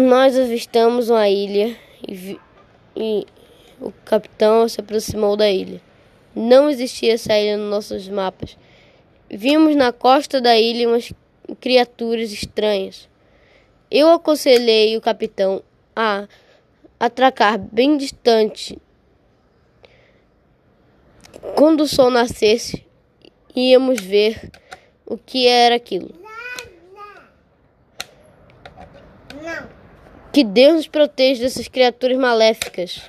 Nós avistamos uma ilha e, vi, e o capitão se aproximou da ilha. Não existia essa ilha nos nossos mapas. Vimos na costa da ilha umas criaturas estranhas. Eu aconselhei o capitão a atracar bem distante. Quando o sol nascesse, íamos ver o que era aquilo. Que Deus nos proteja dessas criaturas maléficas.